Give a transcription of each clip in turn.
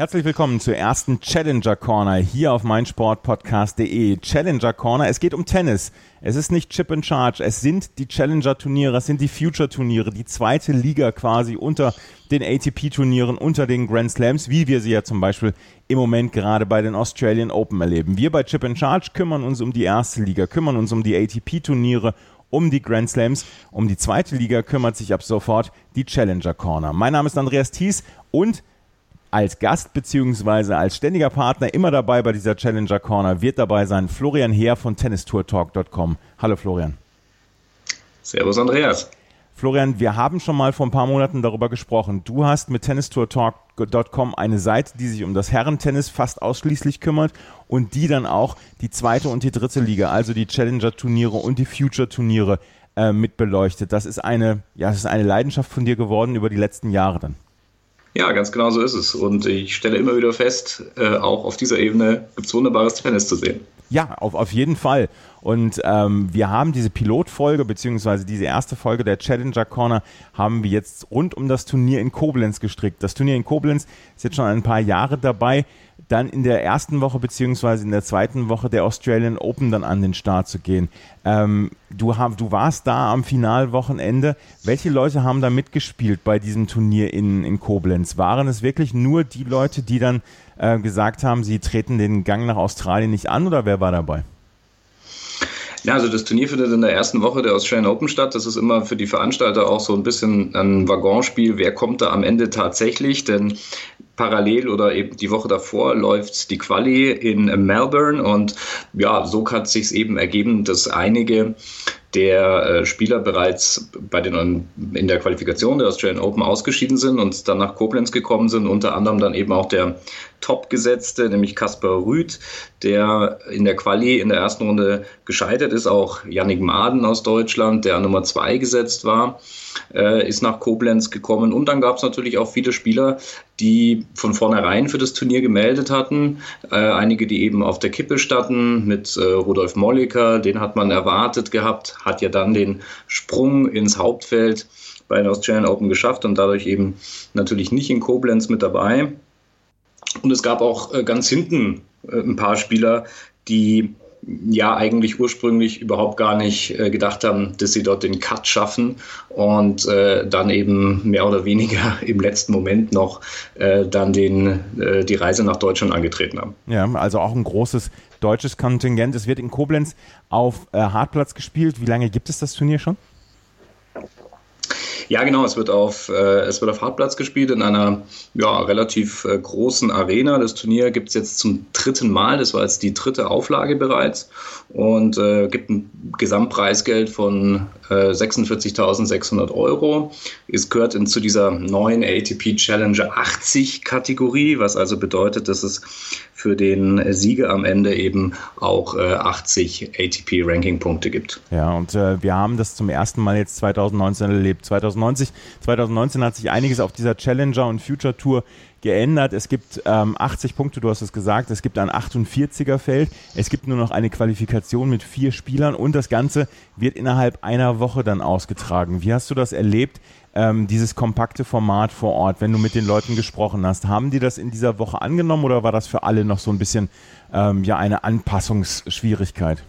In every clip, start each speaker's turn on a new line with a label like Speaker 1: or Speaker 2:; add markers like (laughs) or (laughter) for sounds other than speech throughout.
Speaker 1: Herzlich willkommen zur ersten Challenger Corner hier auf meinsportpodcast.de. Challenger Corner, es geht um Tennis. Es ist nicht Chip and Charge, es sind die Challenger Turniere, es sind die Future Turniere, die zweite Liga quasi unter den ATP Turnieren, unter den Grand Slams, wie wir sie ja zum Beispiel im Moment gerade bei den Australian Open erleben. Wir bei Chip and Charge kümmern uns um die erste Liga, kümmern uns um die ATP Turniere um die Grand Slams. Um die zweite Liga kümmert sich ab sofort die Challenger Corner. Mein Name ist Andreas Thies und als Gast beziehungsweise als ständiger Partner immer dabei bei dieser Challenger Corner wird dabei sein Florian Heer von tennistourtalk.com. Hallo Florian.
Speaker 2: Servus Andreas.
Speaker 1: Florian, wir haben schon mal vor ein paar Monaten darüber gesprochen. Du hast mit tennistourtalk.com eine Seite, die sich um das Herrentennis fast ausschließlich kümmert und die dann auch die zweite und die dritte Liga, also die Challenger-Turniere und die Future-Turniere äh, mit beleuchtet. Das ist eine, ja, das ist eine Leidenschaft von dir geworden über die letzten Jahre dann.
Speaker 2: Ja, ganz genau so ist es. Und ich stelle immer wieder fest, äh, auch auf dieser Ebene gibt es wunderbares Tennis zu sehen.
Speaker 1: Ja, auf, auf jeden Fall. Und ähm, wir haben diese Pilotfolge, beziehungsweise diese erste Folge der Challenger Corner, haben wir jetzt rund um das Turnier in Koblenz gestrickt. Das Turnier in Koblenz ist jetzt schon ein paar Jahre dabei dann in der ersten Woche beziehungsweise in der zweiten Woche der Australian Open dann an den Start zu gehen. Ähm, du, hab, du warst da am Finalwochenende. Welche Leute haben da mitgespielt bei diesem Turnier in, in Koblenz? Waren es wirklich nur die Leute, die dann äh, gesagt haben, sie treten den Gang nach Australien nicht an oder wer war dabei?
Speaker 2: Ja, also das Turnier findet in der ersten Woche der Australian Open statt. Das ist immer für die Veranstalter auch so ein bisschen ein Waggonspiel. Wer kommt da am Ende tatsächlich? Denn parallel oder eben die Woche davor läuft die Quali in Melbourne und ja, so hat sich eben ergeben, dass einige der äh, Spieler bereits bei den, in der Qualifikation der Australian Open ausgeschieden sind und dann nach Koblenz gekommen sind, unter anderem dann eben auch der Top-Gesetzte, nämlich Kaspar Rüth, der in der Quali in der ersten Runde gescheitert ist, auch Yannick Maden aus Deutschland, der Nummer zwei gesetzt war, äh, ist nach Koblenz gekommen und dann gab es natürlich auch viele Spieler, die von vornherein für das Turnier gemeldet hatten. Äh, einige, die eben auf der Kippe standen, mit äh, Rudolf Molliker, den hat man erwartet gehabt, hat ja dann den Sprung ins Hauptfeld bei den Australian Open geschafft und dadurch eben natürlich nicht in Koblenz mit dabei. Und es gab auch äh, ganz hinten äh, ein paar Spieler, die ja eigentlich ursprünglich überhaupt gar nicht äh, gedacht haben, dass sie dort den Cut schaffen und äh, dann eben mehr oder weniger (laughs) im letzten Moment noch äh, dann den, äh, die Reise nach Deutschland angetreten haben.
Speaker 1: Ja, also auch ein großes deutsches Kontingent. Es wird in Koblenz auf äh, Hartplatz gespielt. Wie lange gibt es das Turnier schon?
Speaker 2: Ja, genau. Es wird auf, äh, es wird auf Hartplatz gespielt in einer ja, relativ äh, großen Arena. Das Turnier gibt es jetzt zum dritten Mal. Das war jetzt die dritte Auflage bereits und äh, gibt ein Gesamtpreisgeld von äh, 46.600 Euro. Es gehört in, zu dieser neuen ATP Challenger 80 Kategorie, was also bedeutet, dass es für den Sieger am Ende eben auch äh, 80 ATP Ranking Punkte gibt.
Speaker 1: Ja, und äh, wir haben das zum ersten Mal jetzt 2019 erlebt. 2090, 2019 hat sich einiges auf dieser Challenger und Future Tour geändert. Es gibt ähm, 80 Punkte, du hast es gesagt, es gibt ein 48er Feld, es gibt nur noch eine Qualifikation mit vier Spielern und das Ganze wird innerhalb einer Woche dann ausgetragen. Wie hast du das erlebt, ähm, dieses kompakte Format vor Ort, wenn du mit den Leuten gesprochen hast? Haben die das in dieser Woche angenommen oder war das für alle noch so ein bisschen ähm, ja eine Anpassungsschwierigkeit?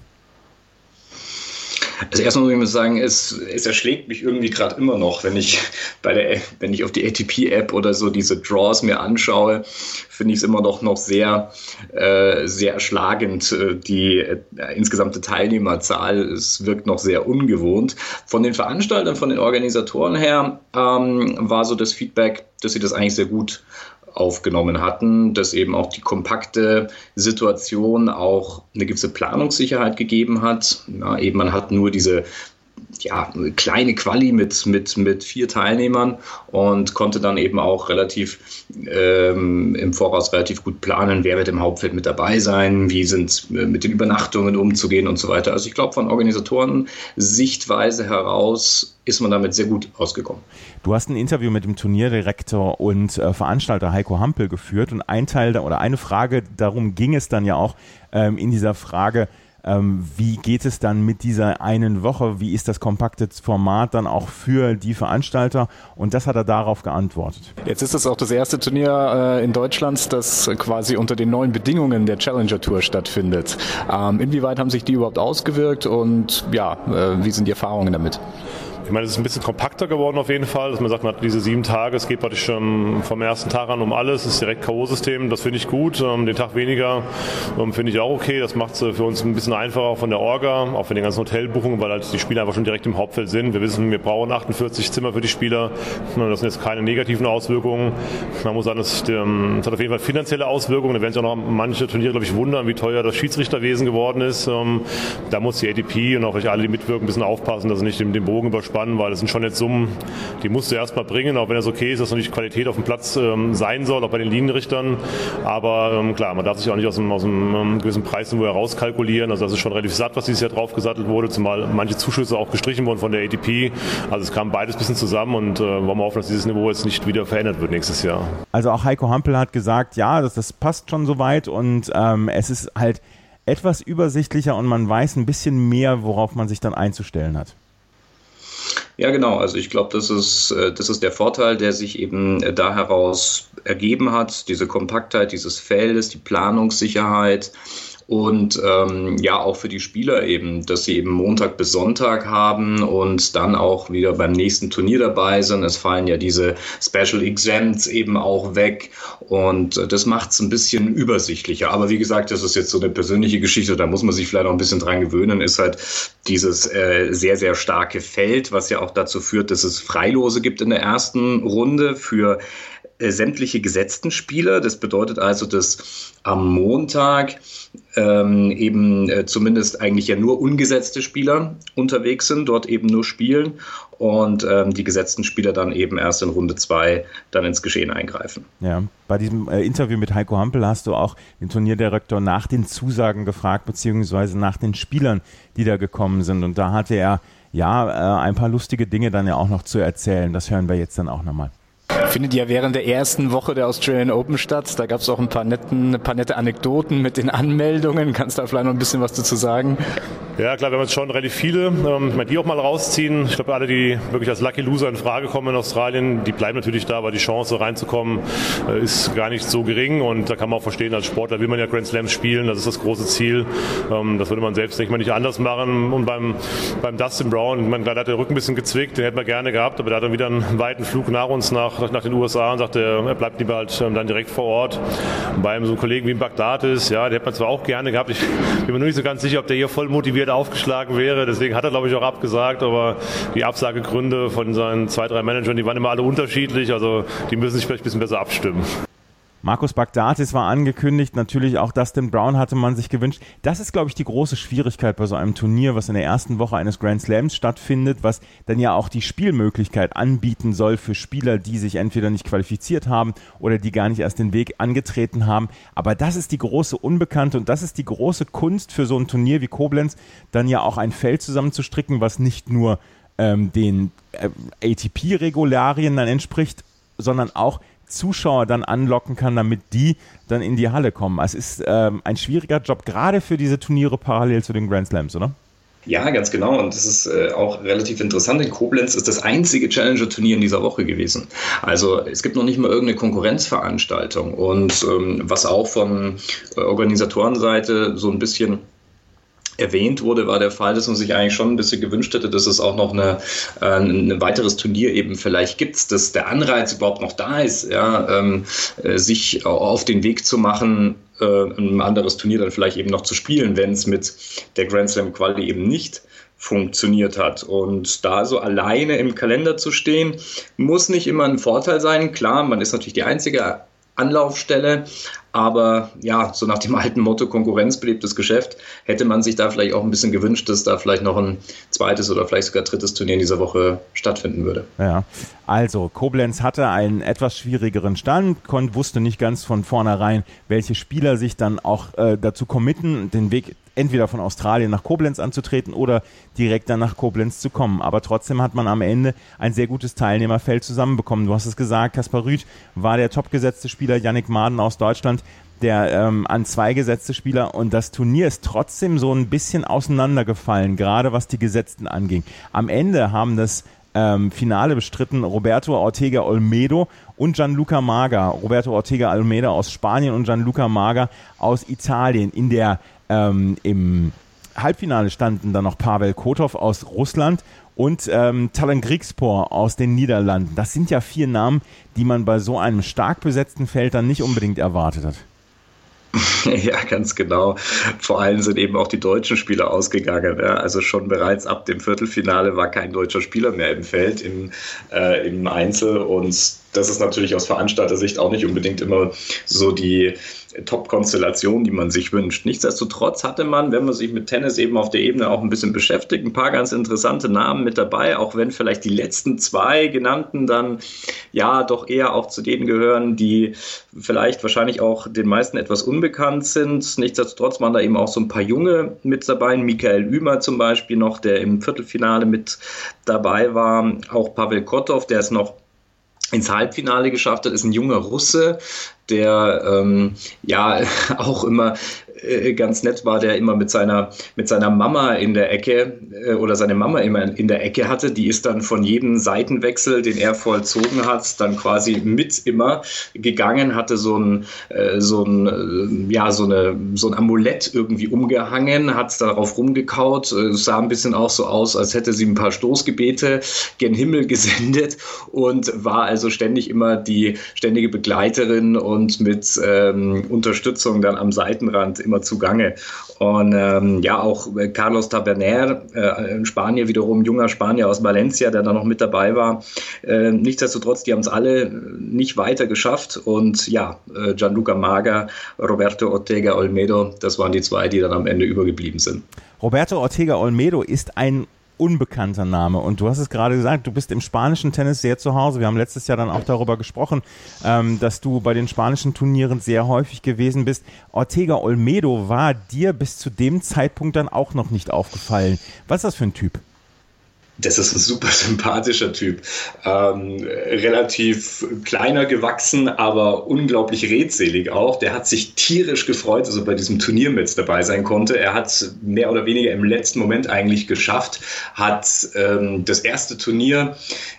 Speaker 2: Also erstmal muss ich mal sagen, es, es erschlägt mich irgendwie gerade immer noch, wenn ich (laughs) bei der, wenn ich auf die ATP-App oder so diese Draws mir anschaue, finde ich es immer noch, noch sehr, äh, sehr erschlagend. Äh, die äh, insgesamte Teilnehmerzahl, es wirkt noch sehr ungewohnt. Von den Veranstaltern, von den Organisatoren her ähm, war so das Feedback, dass sie das eigentlich sehr gut aufgenommen hatten, dass eben auch die kompakte Situation auch eine gewisse Planungssicherheit gegeben hat. Ja, eben man hat nur diese ja, kleine Quali mit, mit, mit vier Teilnehmern und konnte dann eben auch relativ ähm, im Voraus relativ gut planen, wer wird im Hauptfeld mit dabei sein, wie sind äh, mit den Übernachtungen umzugehen und so weiter. Also ich glaube, von Organisatoren Sichtweise heraus ist man damit sehr gut ausgekommen.
Speaker 1: Du hast ein Interview mit dem Turnierdirektor und äh, Veranstalter Heiko Hampel geführt und ein Teil da, oder eine Frage, darum ging es dann ja auch ähm, in dieser Frage, ähm, wie geht es dann mit dieser einen Woche? Wie ist das kompakte Format dann auch für die Veranstalter? Und das hat er darauf geantwortet.
Speaker 3: Jetzt ist es auch das erste Turnier äh, in Deutschland, das quasi unter den neuen Bedingungen der Challenger Tour stattfindet. Ähm, inwieweit haben sich die überhaupt ausgewirkt und ja, äh, wie sind die Erfahrungen damit?
Speaker 4: Ich meine, es ist ein bisschen kompakter geworden auf jeden Fall, dass man sagt, man hat diese sieben Tage, es geht praktisch schon vom ersten Tag an um alles, es ist direkt K.O.-System, das finde ich gut. Ähm, den Tag weniger ähm, finde ich auch okay, das macht es für uns ein bisschen einfacher von der Orga, auch für den ganzen Hotelbuchungen, weil halt die Spieler einfach schon direkt im Hauptfeld sind. Wir wissen, wir brauchen 48 Zimmer für die Spieler, das sind jetzt keine negativen Auswirkungen. Man muss sagen, ähm, das hat auf jeden Fall finanzielle Auswirkungen, da werden sich auch noch manche Turniere, glaube ich, wundern, wie teuer das Schiedsrichterwesen geworden ist. Da muss die ATP und auch alle, die mitwirken, ein bisschen aufpassen, dass sie nicht den Bogen überspannen spannend, weil das sind schon jetzt Summen, die musst du erstmal bringen, auch wenn es okay ist, dass natürlich Qualität auf dem Platz ähm, sein soll, auch bei den Linienrichtern. Aber ähm, klar, man darf sich auch nicht aus einem, aus einem ähm, gewissen Preisniveau herauskalkulieren. Also das ist schon relativ satt, was dieses Jahr draufgesattelt wurde, zumal manche Zuschüsse auch gestrichen wurden von der ATP. Also es kam beides ein bisschen zusammen und äh, wollen wir hoffen, dass dieses Niveau jetzt nicht wieder verändert wird nächstes Jahr.
Speaker 1: Also auch Heiko Hampel hat gesagt, ja, das, das passt schon soweit und ähm, es ist halt etwas übersichtlicher und man weiß ein bisschen mehr, worauf man sich dann einzustellen hat.
Speaker 2: Ja, genau. Also ich glaube, das ist, äh, das ist der Vorteil, der sich eben äh, da heraus ergeben hat. Diese Kompaktheit dieses Feldes, die Planungssicherheit und ähm, ja auch für die Spieler eben, dass sie eben Montag bis Sonntag haben und dann auch wieder beim nächsten Turnier dabei sind. Es fallen ja diese Special Exempts eben auch weg und äh, das macht es ein bisschen übersichtlicher. Aber wie gesagt, das ist jetzt so eine persönliche Geschichte, da muss man sich vielleicht auch ein bisschen dran gewöhnen, ist halt dieses äh, sehr, sehr starke Feld, was ja auch dazu führt, dass es Freilose gibt in der ersten Runde für äh, sämtliche gesetzten Spieler. Das bedeutet also, dass am Montag ähm, eben äh, zumindest eigentlich ja nur ungesetzte Spieler unterwegs sind, dort eben nur spielen und ähm, die gesetzten Spieler dann eben erst in Runde zwei dann ins Geschehen eingreifen.
Speaker 1: Ja, bei diesem äh, Interview mit Heiko Hampel hast du auch den Turnierdirektor nach den Zusagen gefragt, beziehungsweise nach den Spielern, die da gekommen sind. Und da hatte er ja äh, ein paar lustige Dinge dann ja auch noch zu erzählen. Das hören wir jetzt dann auch nochmal
Speaker 3: findet ja während der ersten Woche der Australian Open statt. Da gab es auch ein paar, netten, ein paar nette Anekdoten mit den Anmeldungen. Kannst du da vielleicht noch ein bisschen was dazu sagen?
Speaker 4: Ja, klar, wir haben jetzt schon relativ viele. Ähm, die auch mal rausziehen. Ich glaube, alle, die wirklich als Lucky Loser in Frage kommen in Australien, die bleiben natürlich da, aber die Chance reinzukommen äh, ist gar nicht so gering. Und da kann man auch verstehen, als Sportler will man ja Grand Slams spielen. Das ist das große Ziel. Ähm, das würde man selbst, denke ich nicht anders machen. Und beim, beim Dustin Brown, man, da hat der Rücken ein bisschen gezwickt, den hätten wir gerne gehabt, aber der hat dann wieder einen weiten Flug nach uns, nach, nach nach den USA und sagte, er bleibt lieber halt ähm, dann direkt vor Ort. Bei einem so einem Kollegen wie in Bagdad ist, ja, der hätte man zwar auch gerne gehabt. Ich bin mir nur nicht so ganz sicher, ob der hier voll motiviert aufgeschlagen wäre. Deswegen hat er, glaube ich, auch abgesagt. Aber die Absagegründe von seinen zwei, drei Managern, die waren immer alle unterschiedlich. Also die müssen sich vielleicht ein bisschen besser abstimmen.
Speaker 1: Markus Bagdatis war angekündigt, natürlich auch Dustin Brown hatte man sich gewünscht. Das ist, glaube ich, die große Schwierigkeit bei so einem Turnier, was in der ersten Woche eines Grand Slams stattfindet, was dann ja auch die Spielmöglichkeit anbieten soll für Spieler, die sich entweder nicht qualifiziert haben oder die gar nicht erst den Weg angetreten haben. Aber das ist die große Unbekannte und das ist die große Kunst für so ein Turnier wie Koblenz, dann ja auch ein Feld zusammenzustricken, was nicht nur ähm, den äh, ATP-Regularien dann entspricht, sondern auch Zuschauer dann anlocken kann, damit die dann in die Halle kommen. Es ist ähm, ein schwieriger Job, gerade für diese Turniere parallel zu den Grand Slams, oder?
Speaker 2: Ja, ganz genau. Und das ist äh, auch relativ interessant. In Koblenz ist das einzige Challenger-Turnier in dieser Woche gewesen. Also es gibt noch nicht mal irgendeine Konkurrenzveranstaltung. Und ähm, was auch von äh, Organisatorenseite so ein bisschen erwähnt wurde, war der Fall, dass man sich eigentlich schon ein bisschen gewünscht hätte, dass es auch noch eine, äh, ein weiteres Turnier eben vielleicht gibt, dass der Anreiz überhaupt noch da ist, ja, ähm, äh, sich auf den Weg zu machen, äh, ein anderes Turnier dann vielleicht eben noch zu spielen, wenn es mit der Grand Slam Quali eben nicht funktioniert hat. Und da so alleine im Kalender zu stehen, muss nicht immer ein Vorteil sein. Klar, man ist natürlich die einzige Anlaufstelle, Aber ja, so nach dem alten Motto Konkurrenz belebtes Geschäft, hätte man sich da vielleicht auch ein bisschen gewünscht, dass da vielleicht noch ein zweites oder vielleicht sogar drittes Turnier in dieser Woche stattfinden würde.
Speaker 1: Ja, also Koblenz hatte einen etwas schwierigeren Stand, konnte, wusste nicht ganz von vornherein, welche Spieler sich dann auch äh, dazu committen, den Weg entweder von Australien nach Koblenz anzutreten oder direkt dann nach Koblenz zu kommen. Aber trotzdem hat man am Ende ein sehr gutes Teilnehmerfeld zusammenbekommen. Du hast es gesagt, Kaspar Rüth war der topgesetzte Spieler, Yannick Maden aus Deutschland der ähm, an zwei gesetzte Spieler und das Turnier ist trotzdem so ein bisschen auseinandergefallen, gerade was die Gesetzten anging. Am Ende haben das ähm, Finale bestritten Roberto Ortega Olmedo und Gianluca Maga. Roberto Ortega Olmedo aus Spanien und Gianluca Maga aus Italien. In der ähm, Im Halbfinale standen dann noch Pavel Kotov aus Russland und ähm, Talan Grigspor aus den Niederlanden. Das sind ja vier Namen, die man bei so einem stark besetzten Feld dann nicht unbedingt erwartet hat. (laughs)
Speaker 2: Ja, ganz genau. Vor allem sind eben auch die deutschen Spieler ausgegangen. Ja. Also schon bereits ab dem Viertelfinale war kein deutscher Spieler mehr im Feld im, äh, im Einzel und das ist natürlich aus Veranstalter-Sicht auch nicht unbedingt immer so die Top-Konstellation, die man sich wünscht. Nichtsdestotrotz hatte man, wenn man sich mit Tennis eben auf der Ebene auch ein bisschen beschäftigt, ein paar ganz interessante Namen mit dabei, auch wenn vielleicht die letzten zwei genannten dann ja doch eher auch zu denen gehören, die vielleicht wahrscheinlich auch den meisten etwas unbekannt sind. Nichtsdestotrotz waren da eben auch so ein paar Junge mit dabei, Michael Ümer zum Beispiel noch, der im Viertelfinale mit dabei war, auch Pavel Kotov, der ist noch ins Halbfinale geschafft hat, ist ein junger Russe, der ähm, ja (laughs) auch immer äh, ganz nett war, der immer mit seiner, mit seiner Mama in der Ecke äh, oder seine Mama immer in der Ecke hatte. Die ist dann von jedem Seitenwechsel, den er vollzogen hat, dann quasi mit immer gegangen, hatte so ein, äh, so ein, äh, ja, so, eine, so ein Amulett irgendwie umgehangen, hat darauf rumgekaut, äh, sah ein bisschen auch so aus, als hätte sie ein paar Stoßgebete gen Himmel (laughs) gesendet und war also ständig immer die ständige Begleiterin und mit ähm, Unterstützung dann am Seitenrand immer zugange. Und ähm, ja, auch Carlos Taberner, äh, in Spanien wiederum, junger Spanier aus Valencia, der da noch mit dabei war. Äh, nichtsdestotrotz, die haben es alle nicht weiter geschafft. Und ja, äh, Gianluca Maga, Roberto Ortega Olmedo, das waren die zwei, die dann am Ende übergeblieben sind.
Speaker 1: Roberto Ortega Olmedo ist ein unbekannter Name. Und du hast es gerade gesagt, du bist im spanischen Tennis sehr zu Hause. Wir haben letztes Jahr dann auch darüber gesprochen, ähm, dass du bei den spanischen Turnieren sehr häufig gewesen bist. Ortega Olmedo war dir bis zu dem Zeitpunkt dann auch noch nicht aufgefallen. Was ist das für ein Typ?
Speaker 2: Das ist ein super (laughs) sympathischer Typ. Ähm, relativ kleiner gewachsen, aber unglaublich redselig auch. Der hat sich tierisch gefreut, dass er bei diesem Turnier mit dabei sein konnte. Er hat mehr oder weniger im letzten Moment eigentlich geschafft, hat ähm, das erste Turnier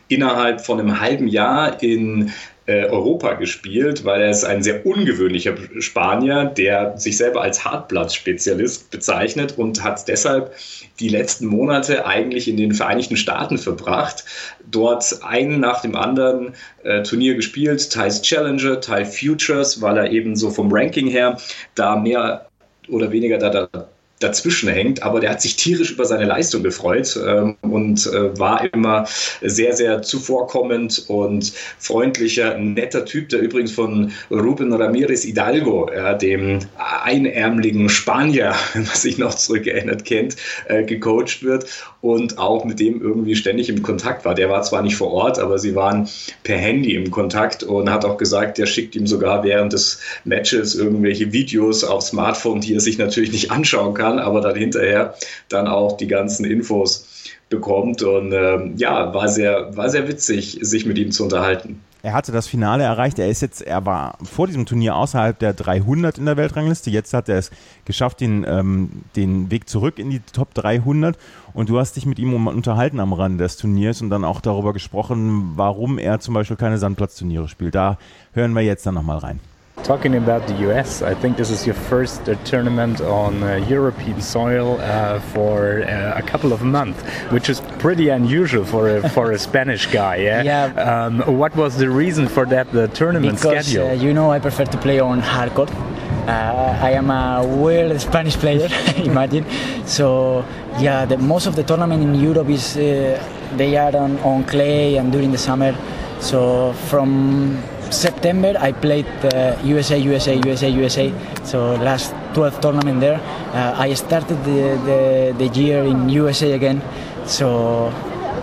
Speaker 2: innerhalb von einem halben Jahr in Europa gespielt, weil er ist ein sehr ungewöhnlicher Spanier, der sich selber als Hartplatz-Spezialist bezeichnet und hat deshalb die letzten Monate eigentlich in den Vereinigten Staaten verbracht, dort einen nach dem anderen äh, Turnier gespielt, teils Challenger, teils Futures, weil er eben so vom Ranking her da mehr oder weniger da, da dazwischen hängt, aber der hat sich tierisch über seine Leistung gefreut ähm, und äh, war immer sehr, sehr zuvorkommend und freundlicher, netter Typ, der übrigens von Ruben Ramirez Hidalgo, ja, dem einärmeligen Spanier, (laughs) man sich noch zurückerinnert kennt, äh, gecoacht wird und auch mit dem irgendwie ständig im Kontakt war. Der war zwar nicht vor Ort, aber sie waren per Handy im Kontakt und hat auch gesagt, der schickt ihm sogar während des Matches irgendwelche Videos auf Smartphone, die er sich natürlich nicht anschauen kann, aber dann hinterher dann auch die ganzen Infos bekommt und ähm, ja, war sehr, war sehr witzig, sich mit ihm zu unterhalten.
Speaker 1: Er hatte das Finale erreicht. Er ist jetzt, er war vor diesem Turnier außerhalb der 300 in der Weltrangliste. Jetzt hat er es geschafft, den, ähm, den Weg zurück in die Top 300. Und du hast dich mit ihm unterhalten am Rande des Turniers und dann auch darüber gesprochen, warum er zum Beispiel keine Sandplatzturniere spielt. Da hören wir jetzt dann nochmal rein.
Speaker 5: Talking about the US, I think this is your first uh, tournament on uh, European soil uh, for uh, a couple of months, which is pretty unusual for a, for a Spanish guy. Yeah. (laughs)
Speaker 6: yeah.
Speaker 5: Um, what was the reason for that? The tournament
Speaker 6: because,
Speaker 5: schedule.
Speaker 6: Uh, you know, I prefer to play on hardcore. Uh, I am a weird Spanish player, (laughs) imagine. So yeah, the, most of the tournament in Europe is they are on, on clay and during the summer. So from September I played uh, USA, USA, USA, USA. So last 12 tournament there. Uh, I started the, the, the year in USA again. So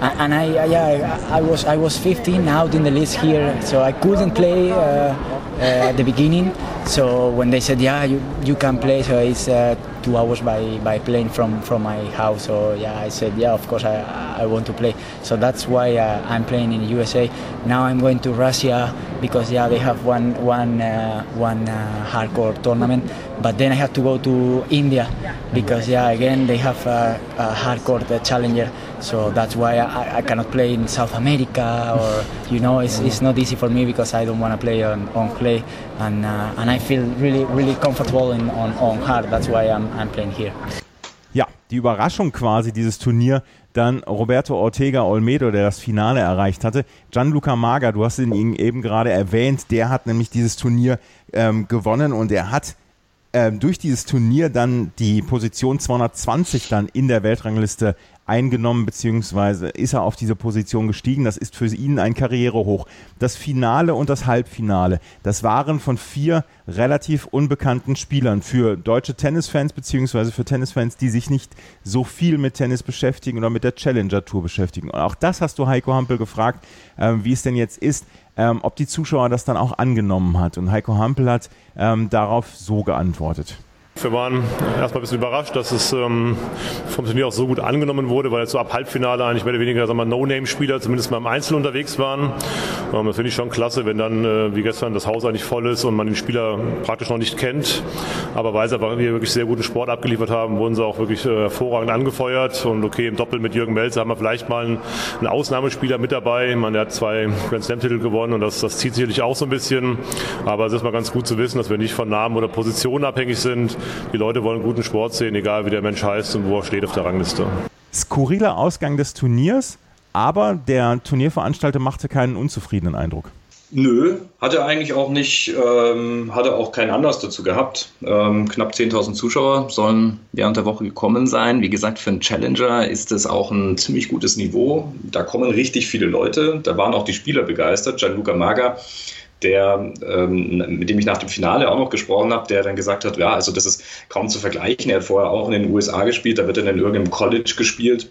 Speaker 6: and I, yeah, I was I was 15 out in the list here, so I couldn't play uh, uh, at the beginning. So when they said, yeah, you, you can play, so it's uh, two hours by, by plane from, from my house. So yeah, I said, yeah, of course I, I want to play. So that's why uh, I'm playing in USA. Now I'm going to Russia because yeah, they have one one uh, one uh, hardcore tournament. But then I have to go to India because yeah, again they have a, a hardcore challenger. So that's why I, I, cannot play in South America or you know it's, it's not easy for me because I don't want to play on, on clay and uh, and I feel really really comfortable in, on, on hard. That's why I'm, I'm playing here.
Speaker 1: Ja, die Überraschung quasi dieses Turnier dann Roberto Ortega Olmedo, der das Finale erreicht hatte. Gianluca Maga, du hast ihn eben gerade erwähnt, der hat nämlich dieses Turnier ähm, gewonnen und er hat ähm, durch dieses Turnier dann die Position 220 dann in der Weltrangliste eingenommen, beziehungsweise ist er auf diese Position gestiegen. Das ist für ihn ein Karrierehoch. Das Finale und das Halbfinale, das waren von vier relativ unbekannten Spielern für deutsche Tennisfans, beziehungsweise für Tennisfans, die sich nicht so viel mit Tennis beschäftigen oder mit der Challenger Tour beschäftigen. Und auch das hast du Heiko Hampel gefragt, äh, wie es denn jetzt ist, ähm, ob die Zuschauer das dann auch angenommen hat. Und Heiko Hampel hat ähm, darauf so geantwortet.
Speaker 4: Wir waren erstmal ein bisschen überrascht, dass es ähm, vom Turnier auch so gut angenommen wurde, weil jetzt so ab Halbfinale eigentlich mehr oder weniger No-Name-Spieler zumindest mal im Einzel unterwegs waren. Ähm, das finde ich schon klasse, wenn dann äh, wie gestern das Haus eigentlich voll ist und man den Spieler praktisch noch nicht kennt. Aber weil sie aber wirklich sehr guten Sport abgeliefert haben, wurden sie auch wirklich äh, hervorragend angefeuert. Und okay, im Doppel mit Jürgen Melzer haben wir vielleicht mal einen, einen Ausnahmespieler mit dabei. Man, hat zwei Grand Slam-Titel gewonnen und das, das zieht sicherlich auch so ein bisschen. Aber es ist mal ganz gut zu wissen, dass wir nicht von Namen oder Positionen abhängig sind die Leute wollen guten Sport sehen, egal wie der Mensch heißt und wo er steht auf der Rangliste.
Speaker 1: Skurriler Ausgang des Turniers, aber der Turnierveranstalter machte keinen unzufriedenen Eindruck.
Speaker 2: Nö, hat er eigentlich auch nicht, ähm, hatte auch keinen Anlass dazu gehabt. Ähm, knapp 10.000 Zuschauer sollen während der Woche gekommen sein. Wie gesagt, für einen Challenger ist es auch ein ziemlich gutes Niveau. Da kommen richtig viele Leute. Da waren auch die Spieler begeistert. Gianluca Maga der, ähm, mit dem ich nach dem Finale auch noch gesprochen habe, der dann gesagt hat, ja, also das ist kaum zu vergleichen. Er hat vorher auch in den USA gespielt, da wird er in irgendeinem College gespielt.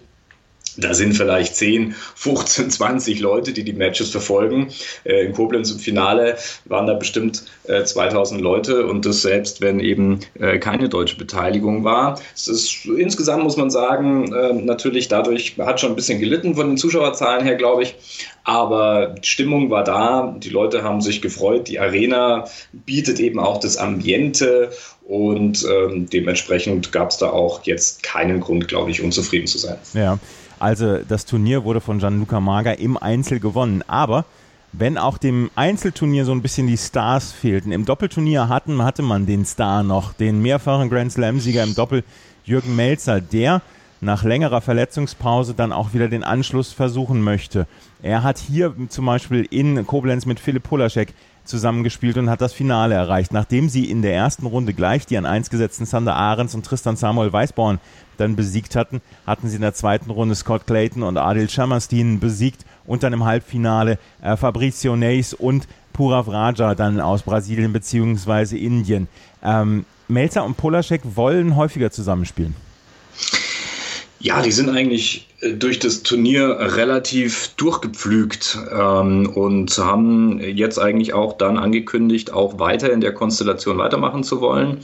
Speaker 2: Da sind vielleicht 10, 15, 20 Leute, die die Matches verfolgen. Äh, in Koblenz im Finale waren da bestimmt äh, 2000 Leute und das selbst, wenn eben äh, keine deutsche Beteiligung war. Es ist insgesamt, muss man sagen, äh, natürlich dadurch, hat schon ein bisschen gelitten von den Zuschauerzahlen her, glaube ich. Aber Stimmung war da, die Leute haben sich gefreut. Die Arena bietet eben auch das Ambiente und ähm, dementsprechend gab es da auch jetzt keinen Grund, glaube ich, unzufrieden zu sein.
Speaker 1: Ja, also das Turnier wurde von Gianluca Mager im Einzel gewonnen. Aber wenn auch dem Einzelturnier so ein bisschen die Stars fehlten, im Doppelturnier hatten, hatte man den Star noch, den mehrfachen Grand Slam-Sieger im Doppel, Jürgen Melzer, der nach längerer Verletzungspause dann auch wieder den Anschluss versuchen möchte. Er hat hier zum Beispiel in Koblenz mit Philipp Polaschek zusammengespielt und hat das Finale erreicht. Nachdem sie in der ersten Runde gleich die an eins gesetzten Sander Ahrens und Tristan Samuel Weisborn dann besiegt hatten, hatten sie in der zweiten Runde Scott Clayton und Adil Shamastin besiegt und dann im Halbfinale äh, Fabrizio Neis und Purav Raja dann aus Brasilien bzw. Indien. Ähm, Melzer und Polaschek wollen häufiger zusammenspielen.
Speaker 2: Ja, die sind eigentlich durch das Turnier relativ durchgepflügt ähm, und haben jetzt eigentlich auch dann angekündigt, auch weiter in der Konstellation weitermachen zu wollen.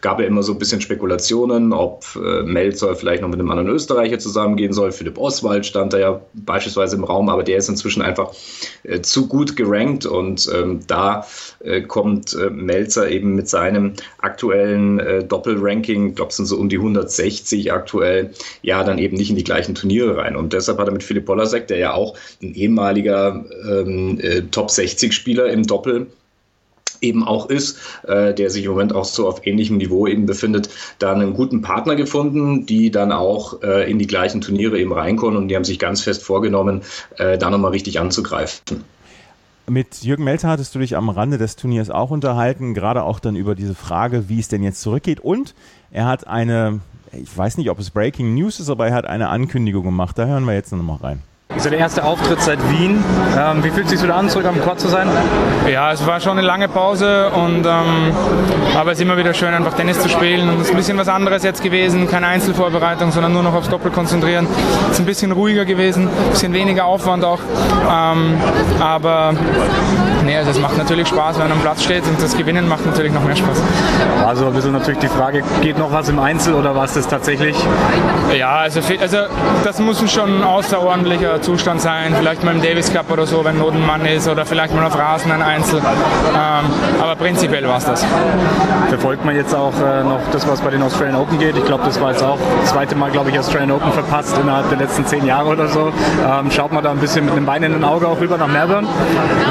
Speaker 2: Gab ja immer so ein bisschen Spekulationen, ob äh, Melzer vielleicht noch mit einem anderen Österreicher zusammengehen soll. Philipp Oswald stand da ja beispielsweise im Raum, aber der ist inzwischen einfach äh, zu gut gerankt und ähm, da äh, kommt äh, Melzer eben mit seinem aktuellen äh, Doppelranking, ich glaube sind so um die 160 aktuell, ja dann eben nicht in die gleichen Turniere Turniere rein. Und deshalb hat er mit Philipp Polasek, der ja auch ein ehemaliger ähm, äh, Top 60 Spieler im Doppel eben auch ist, äh, der sich im Moment auch so auf ähnlichem Niveau eben befindet, da einen guten Partner gefunden, die dann auch äh, in die gleichen Turniere eben reinkommen und die haben sich ganz fest vorgenommen, äh, da nochmal richtig anzugreifen.
Speaker 1: Mit Jürgen Melter hattest du dich am Rande des Turniers auch unterhalten, gerade auch dann über diese Frage, wie es denn jetzt zurückgeht. Und er hat eine ich weiß nicht, ob es Breaking News ist, aber er hat eine Ankündigung gemacht. Da hören wir jetzt nochmal rein.
Speaker 5: So der erste Auftritt seit Wien. Ähm, wie fühlt es sich wieder an, zurück am Court zu sein?
Speaker 7: Ja, es war schon eine lange Pause und ähm, aber es ist immer wieder schön, einfach Tennis zu spielen. Und es ist ein bisschen was anderes jetzt gewesen, keine Einzelvorbereitung, sondern nur noch aufs Doppel konzentrieren. Es ist ein bisschen ruhiger gewesen, ein bisschen weniger Aufwand auch. Ähm, aber nee, also es macht natürlich Spaß, wenn man am Platz steht und das Gewinnen macht natürlich noch mehr Spaß.
Speaker 5: Also ein bisschen natürlich die Frage, geht noch was im Einzel oder war es das tatsächlich?
Speaker 7: Ja, also, also das muss schon außerordentlicher Zustand sein, vielleicht mal im Davis Cup oder so, wenn Notenmann ist oder vielleicht mal auf Rasen ein Einzel. Ähm, aber prinzipiell war es das.
Speaker 5: Verfolgt man jetzt auch äh, noch das, was bei den Australian Open geht? Ich glaube, das war jetzt auch das zweite Mal, glaube ich, Australian Open verpasst innerhalb der letzten zehn Jahre oder so. Ähm, schaut man da ein bisschen mit einem Bein in den Auge auch rüber nach Melbourne?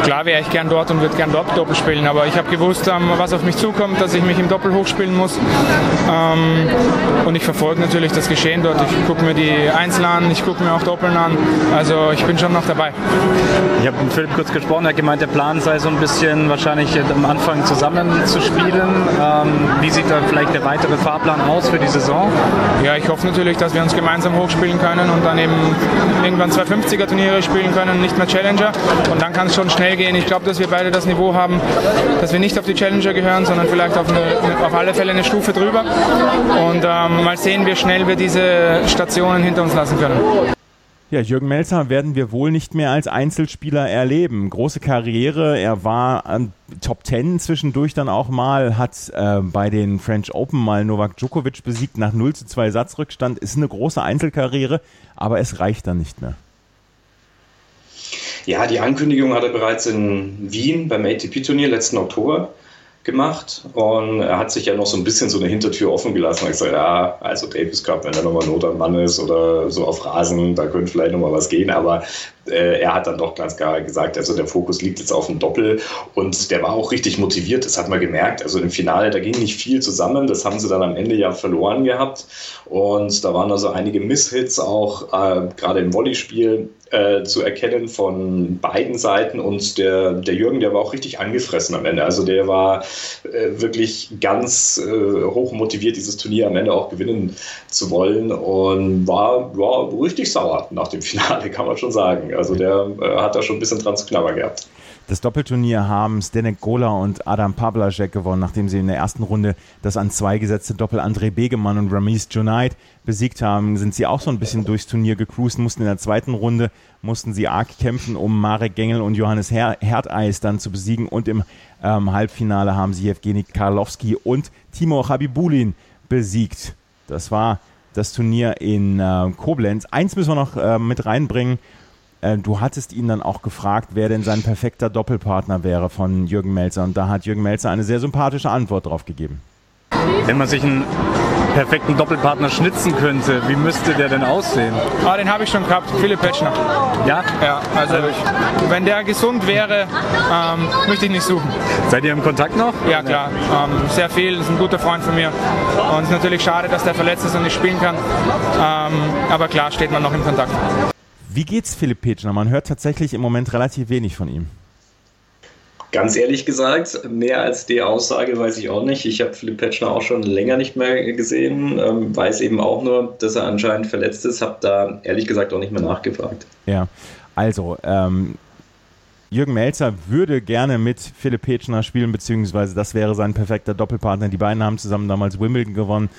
Speaker 7: Klar wäre ich gern dort und würde gern dort Doppel spielen, aber ich habe gewusst, ähm, was auf mich zukommt, dass ich mich im Doppel hochspielen muss. Ähm, und ich verfolge natürlich das Geschehen dort. Ich gucke mir die Einzel an, ich gucke mir auch Doppeln an. Also ich bin schon noch dabei.
Speaker 5: Ich habe mit Philipp kurz gesprochen, er hat gemeint, der Plan sei so ein bisschen wahrscheinlich am Anfang zusammen zu spielen. Ähm, wie sieht da vielleicht der weitere Fahrplan aus für die Saison?
Speaker 7: Ja, ich hoffe natürlich, dass wir uns gemeinsam hochspielen können und dann eben irgendwann 250er Turniere spielen können, nicht mehr Challenger. Und dann kann es schon schnell gehen. Ich glaube, dass wir beide das Niveau haben, dass wir nicht auf die Challenger gehören, sondern vielleicht auf, eine, auf alle Fälle eine Stufe drüber. Und ähm, mal sehen, wie schnell wir diese Stationen hinter uns lassen können.
Speaker 1: Ja, Jürgen Melzer werden wir wohl nicht mehr als Einzelspieler erleben. Große Karriere, er war ähm, Top Ten zwischendurch dann auch mal, hat äh, bei den French Open mal Novak Djokovic besiegt nach 0 zu 2 Satzrückstand. Ist eine große Einzelkarriere, aber es reicht dann nicht mehr.
Speaker 2: Ja, die Ankündigung hat er bereits in Wien beim ATP-Turnier letzten Oktober gemacht und er hat sich ja noch so ein bisschen so eine Hintertür offen gelassen. Ich sage, ja, also Davis Cup, wenn er nochmal Not am Mann ist oder so auf Rasen, da könnte vielleicht nochmal was gehen, aber äh, er hat dann doch ganz klar gesagt, also der Fokus liegt jetzt auf dem Doppel und der war auch richtig motiviert, das hat man gemerkt. Also im Finale, da ging nicht viel zusammen, das haben sie dann am Ende ja verloren gehabt und da waren also einige Misshits auch, äh, gerade im Volleyspiel äh, zu erkennen von beiden Seiten und der, der Jürgen, der war auch richtig angefressen am Ende. Also der war äh, wirklich ganz äh, hoch motiviert, dieses Turnier am Ende auch gewinnen zu wollen und war, war richtig sauer nach dem Finale, (laughs) kann man schon sagen. Also der äh, hat da schon ein bisschen dran zu knabbern gehabt.
Speaker 1: Das Doppelturnier haben Zdenek Gola und Adam Pavlacek gewonnen, nachdem sie in der ersten Runde das an zwei gesetzte Doppel André Begemann und Ramiz Junaid besiegt haben, sind sie auch so ein bisschen durchs Turnier gecruised, mussten in der zweiten Runde, mussten sie arg kämpfen, um Marek Gengel und Johannes Her Herdeis dann zu besiegen und im ähm, Halbfinale haben sie Evgeny Karlowski und Timo Habibulin besiegt. Das war das Turnier in äh, Koblenz. Eins müssen wir noch äh, mit reinbringen äh, du hattest ihn dann auch gefragt, wer denn sein perfekter Doppelpartner wäre von Jürgen Melzer. Und da hat Jürgen Melzer eine sehr sympathische Antwort drauf gegeben.
Speaker 5: Wenn man sich einen perfekten Doppelpartner schnitzen könnte, wie müsste der denn aussehen?
Speaker 7: Ah, den habe ich schon gehabt, Philipp Petschner.
Speaker 5: Ja?
Speaker 7: Ja, also ich, wenn der gesund wäre, ähm, möchte ich nicht suchen.
Speaker 5: Seid ihr im Kontakt noch?
Speaker 7: Ja, klar. Ähm, sehr viel, ist ein guter Freund von mir. Und es ist natürlich schade, dass der verletzt ist und nicht spielen kann. Ähm, aber klar, steht man noch im Kontakt.
Speaker 1: Wie geht's Philipp Petschner? Man hört tatsächlich im Moment relativ wenig von ihm.
Speaker 2: Ganz ehrlich gesagt, mehr als die Aussage weiß ich auch nicht. Ich habe Philipp Petschner auch schon länger nicht mehr gesehen, ähm, weiß eben auch nur, dass er anscheinend verletzt ist, habe da ehrlich gesagt auch nicht mehr nachgefragt.
Speaker 1: Ja, also ähm, Jürgen Melzer würde gerne mit Philipp Petschner spielen, beziehungsweise das wäre sein perfekter Doppelpartner. Die beiden haben zusammen damals Wimbledon gewonnen,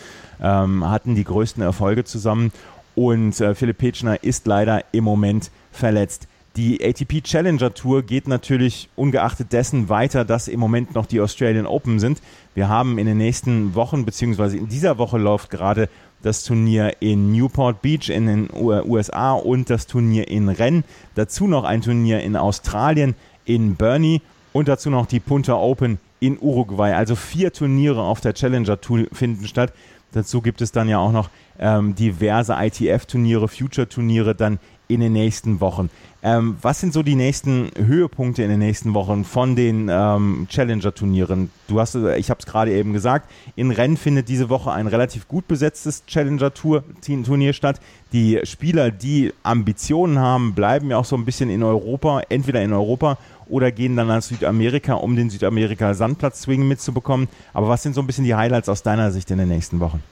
Speaker 1: ähm, hatten die größten Erfolge zusammen und äh, Philipp Petschner ist leider im Moment verletzt. Die ATP Challenger Tour geht natürlich ungeachtet dessen weiter, dass im Moment noch die Australian Open sind. Wir haben in den nächsten Wochen, beziehungsweise in dieser Woche läuft gerade das Turnier in Newport Beach in den USA und das Turnier in Rennes. Dazu noch ein Turnier in Australien, in Burney und dazu noch die Punta Open in Uruguay. Also vier Turniere auf der Challenger Tour finden statt. Dazu gibt es dann ja auch noch ähm, diverse ITF-Turniere, Future-Turniere dann in den nächsten Wochen. Ähm, was sind so die nächsten Höhepunkte in den nächsten Wochen von den ähm, Challenger-Turnieren? Du hast, ich habe es gerade eben gesagt, in Rennes findet diese Woche ein relativ gut besetztes Challenger-Turnier statt. Die Spieler, die Ambitionen haben, bleiben ja auch so ein bisschen in Europa, entweder in Europa oder gehen dann nach Südamerika, um den Südamerika-Sandplatz-Swing mitzubekommen. Aber was sind so ein bisschen die Highlights aus deiner Sicht in den nächsten Wochen?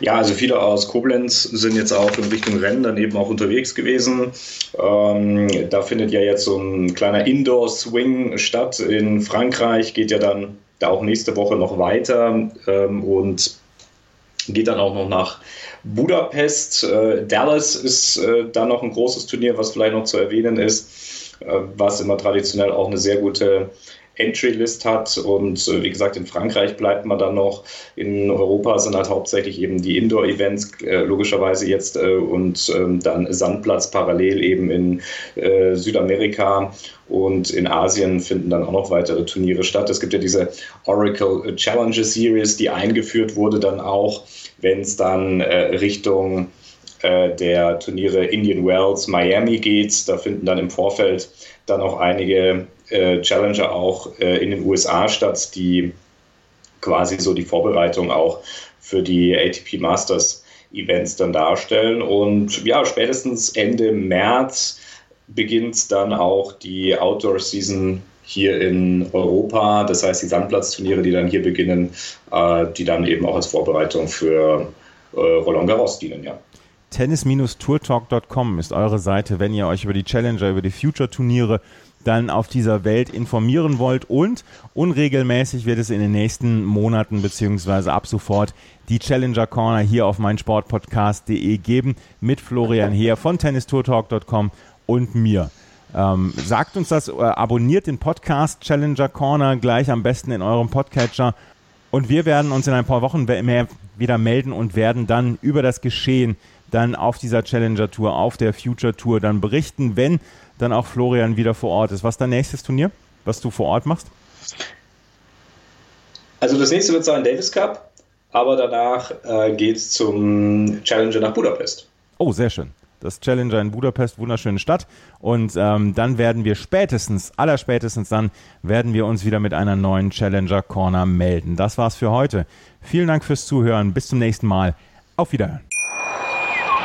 Speaker 2: Ja, also viele aus Koblenz sind jetzt auch in Richtung Rennen daneben auch unterwegs gewesen. Ähm, da findet ja jetzt so ein kleiner Indoor-Swing statt in Frankreich, geht ja dann da auch nächste Woche noch weiter ähm, und geht dann auch noch nach Budapest. Äh, Dallas ist äh, da noch ein großes Turnier, was vielleicht noch zu erwähnen ist, äh, was immer traditionell auch eine sehr gute Entry-List hat. Und äh, wie gesagt, in Frankreich bleibt man dann noch. In Europa sind halt hauptsächlich eben die Indoor-Events, äh, logischerweise jetzt, äh, und ähm, dann Sandplatz parallel eben in äh, Südamerika. Und in Asien finden dann auch noch weitere Turniere statt. Es gibt ja diese Oracle Challenger Series, die eingeführt wurde dann auch, wenn es dann äh, Richtung äh, der Turniere Indian Wells, Miami geht. Da finden dann im Vorfeld dann auch einige äh, Challenger auch äh, in den USA statt, die quasi so die Vorbereitung auch für die ATP Masters Events dann darstellen. Und ja, spätestens Ende März beginnt dann auch die Outdoor Season hier in Europa. Das heißt, die Sandplatzturniere, die dann hier beginnen, äh, die dann eben auch als Vorbereitung für äh, Roland Garros dienen, ja.
Speaker 1: Tennis-Tourtalk.com ist eure Seite, wenn ihr euch über die Challenger, über die Future-Turniere dann auf dieser Welt informieren wollt. Und unregelmäßig wird es in den nächsten Monaten beziehungsweise ab sofort die Challenger Corner hier auf meinsportpodcast.de geben mit Florian Heer von tennistourtalk.com und mir. Ähm, sagt uns das, äh, abonniert den Podcast Challenger Corner gleich am besten in eurem Podcatcher. Und wir werden uns in ein paar Wochen mehr wieder melden und werden dann über das Geschehen dann auf dieser Challenger Tour, auf der Future Tour dann berichten, wenn dann auch Florian wieder vor Ort ist. Was ist dein nächstes Turnier, was du vor Ort machst?
Speaker 2: Also das nächste wird sein Davis Cup, aber danach äh, geht es zum Challenger nach Budapest.
Speaker 1: Oh, sehr schön. Das Challenger in Budapest, wunderschöne Stadt. Und ähm, dann werden wir spätestens, allerspätestens dann, werden wir uns wieder mit einer neuen Challenger Corner melden. Das war's für heute. Vielen Dank fürs Zuhören. Bis zum nächsten Mal. Auf Wiederhören.